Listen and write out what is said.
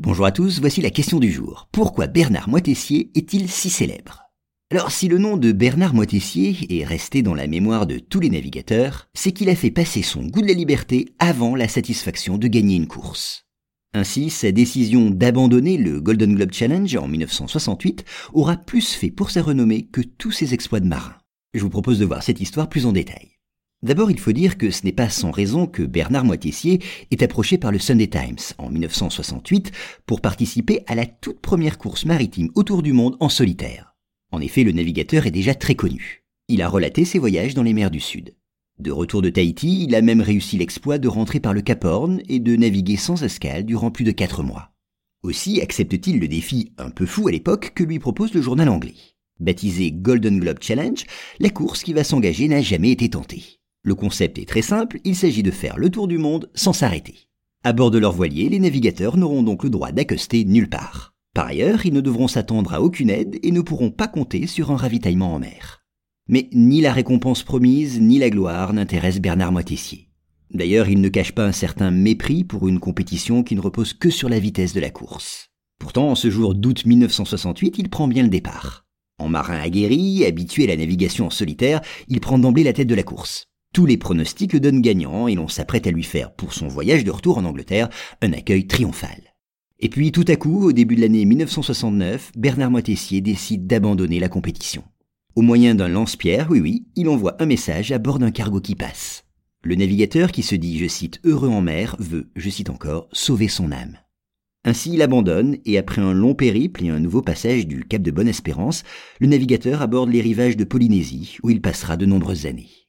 Bonjour à tous, voici la question du jour. Pourquoi Bernard Moitessier est-il si célèbre? Alors si le nom de Bernard Moitessier est resté dans la mémoire de tous les navigateurs, c'est qu'il a fait passer son goût de la liberté avant la satisfaction de gagner une course. Ainsi, sa décision d'abandonner le Golden Globe Challenge en 1968 aura plus fait pour sa renommée que tous ses exploits de marin. Je vous propose de voir cette histoire plus en détail. D'abord, il faut dire que ce n'est pas sans raison que Bernard Moitessier est approché par le Sunday Times en 1968 pour participer à la toute première course maritime autour du monde en solitaire. En effet, le navigateur est déjà très connu. Il a relaté ses voyages dans les mers du Sud. De retour de Tahiti, il a même réussi l'exploit de rentrer par le Cap Horn et de naviguer sans escale durant plus de quatre mois. Aussi accepte-t-il le défi un peu fou à l'époque que lui propose le journal anglais. Baptisé Golden Globe Challenge, la course qui va s'engager n'a jamais été tentée. Le concept est très simple, il s'agit de faire le tour du monde sans s'arrêter. À bord de leur voilier, les navigateurs n'auront donc le droit d'accoster nulle part. Par ailleurs, ils ne devront s'attendre à aucune aide et ne pourront pas compter sur un ravitaillement en mer. Mais ni la récompense promise, ni la gloire n'intéressent Bernard Moitessier. D'ailleurs, il ne cache pas un certain mépris pour une compétition qui ne repose que sur la vitesse de la course. Pourtant, en ce jour d'août 1968, il prend bien le départ. En marin aguerri, habitué à la navigation en solitaire, il prend d'emblée la tête de la course. Tous les pronostics le donnent gagnant et l'on s'apprête à lui faire, pour son voyage de retour en Angleterre, un accueil triomphal. Et puis tout à coup, au début de l'année 1969, Bernard Moitessier décide d'abandonner la compétition. Au moyen d'un lance-pierre, oui oui, il envoie un message à bord d'un cargo qui passe. Le navigateur qui se dit, je cite, heureux en mer, veut, je cite encore, sauver son âme. Ainsi il abandonne, et après un long périple et un nouveau passage du Cap de Bonne-Espérance, le navigateur aborde les rivages de Polynésie, où il passera de nombreuses années.